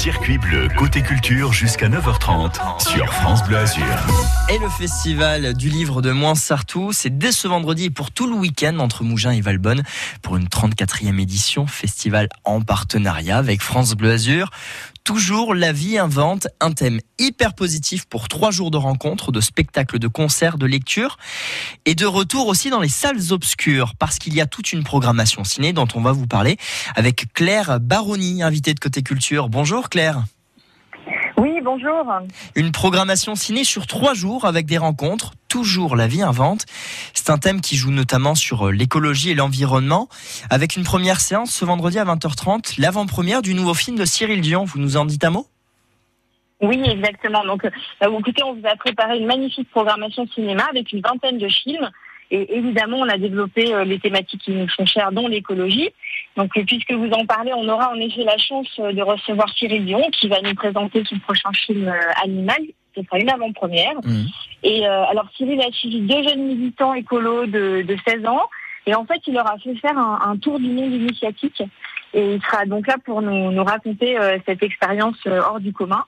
circuit bleu côté culture jusqu'à 9h30 sur France Bleu Azur. Et le festival du livre de Moinsartou, c'est dès ce vendredi et pour tout le week-end entre Mougins et Valbonne pour une 34e édition, festival en partenariat avec France Bleu Azur. Toujours, la vie invente un thème hyper positif pour trois jours de rencontres, de spectacles, de concerts, de lectures et de retour aussi dans les salles obscures parce qu'il y a toute une programmation ciné dont on va vous parler avec Claire Baroni, invitée de Côté Culture. Bonjour Claire. Oui, bonjour. Une programmation ciné sur trois jours avec des rencontres, toujours la vie invente. C'est un thème qui joue notamment sur euh, l'écologie et l'environnement, avec une première séance ce vendredi à 20h30, l'avant-première du nouveau film de Cyril Dion. Vous nous en dites un mot? Oui, exactement. Donc, euh, écoutez, on vous a préparé une magnifique programmation cinéma avec une vingtaine de films. Et évidemment, on a développé les thématiques qui nous sont chères, dont l'écologie. Donc, euh, puisque vous en parlez, on aura en effet la chance euh, de recevoir Cyril Dion, qui va nous présenter son prochain film Animal. Ce sera une avant-première. Mmh. Et alors, Cyril a suivi deux jeunes militants écolos de, de 16 ans. Et en fait, il leur a fait faire un, un, tour du monde initiatique. Et il sera donc là pour nous, nous raconter cette expérience hors du commun.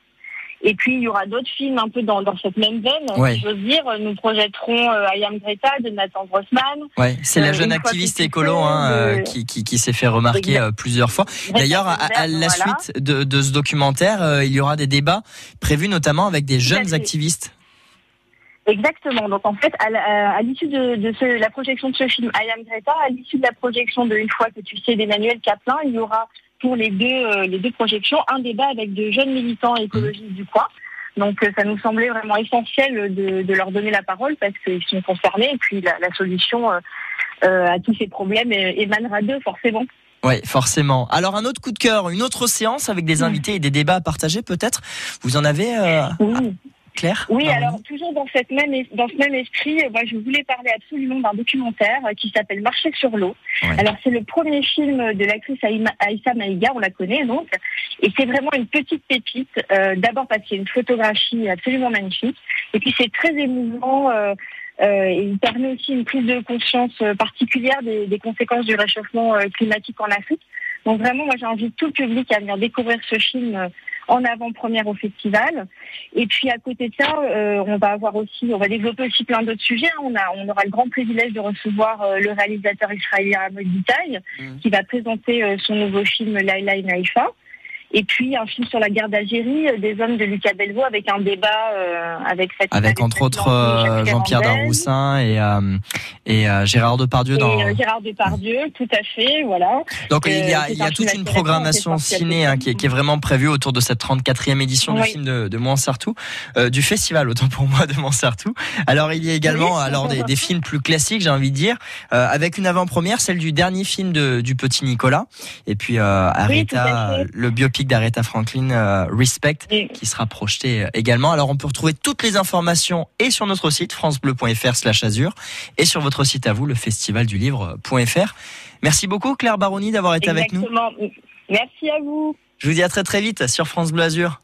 Et puis, il y aura d'autres films un peu dans, dans cette même veine. Ouais. Je veux dire, nous projetterons euh, I Am Greta de Nathan Grossman. Ouais, c'est la Euh, jeune activiste écolo hein, euh, le- qui, qui, qui s'est fait remarquer euh, plusieurs fois. D'ailleurs, à, à la Voilà. suite de, de ce documentaire, euh, il y aura des débats prévus notamment avec des jeunes activistes. Exactement. Donc en fait, à, l'issue de, de ce- la projection de ce film I Am Greta, à l'issue de la projection de Une fois que tu sais d'Emmanuel Kaplan, il y aura pour les deux, euh, les deux projections un débat avec de jeunes militants écologistes du coin. Donc euh, ça nous semblait vraiment essentiel de, de leur donner la parole parce qu'ils sont concernés et puis la, la solution euh, à tous ces problèmes émanera d'eux forcément. Oui, forcément. Alors un autre coup de cœur, une autre séance avec des invités et des débats à partager peut-être? Vous en avez, euh, Oui. Claire Oui, alors toujours dans cette même dans ce même esprit, euh, moi je voulais parler absolument d'un documentaire euh, qui s'appelle Marcher sur l'eau. Ouais. Alors c'est le premier film de l'actrice Aïssa Maïga, on la connaît donc, et c'est vraiment une petite pépite. euh, D'abord parce qu'il y a une photographie absolument magnifique, et puis c'est très émouvant. euh, euh, et il permet aussi une prise de conscience euh, particulière des, des conséquences du réchauffement euh, climatique en Afrique. Donc vraiment, moi j'invite tout le public à venir découvrir ce film euh, en avant-première au festival. Et puis à côté de ça, euh, on va avoir aussi, on va développer aussi plein d'autres sujets. hein. On a, on aura le grand privilège de recevoir euh, le réalisateur israélien Amos Ditaï, Mhm. qui va présenter euh, son nouveau film Laila et Naïfa. Et puis un film sur la guerre d'Algérie, euh, des hommes de Lucas Delvaux, avec un débat euh, avec Fatima Avec entre autres euh, Jean-Pierre Darroussin et, euh, et euh, Gérard Depardieu Et dans. Gérard Depardieu, tout à fait, voilà. Donc il y a, il y a un toute une programmation ciné hein, qui, est, qui est vraiment prévue autour de cette 34e édition du film de, de Montsertou, euh, du festival autant pour moi de Montsertou. Alors il y a également Oui. alors des, des films plus classiques, j'ai envie de dire, euh, avec une avant-première, celle du dernier film de, du petit Nicolas, et puis euh, Oui, fait. le biopic d'Aretha Franklin, euh, Respect, qui sera projeté euh, également. Alors on peut retrouver toutes les informations et sur notre site francebleu.fr/azur et sur votre site à vous, le festivaldulivre.fr. Merci beaucoup Claire Baroni d'avoir été avec nous. Merci à vous. Je vous dis à très très vite sur France Bleu Azur.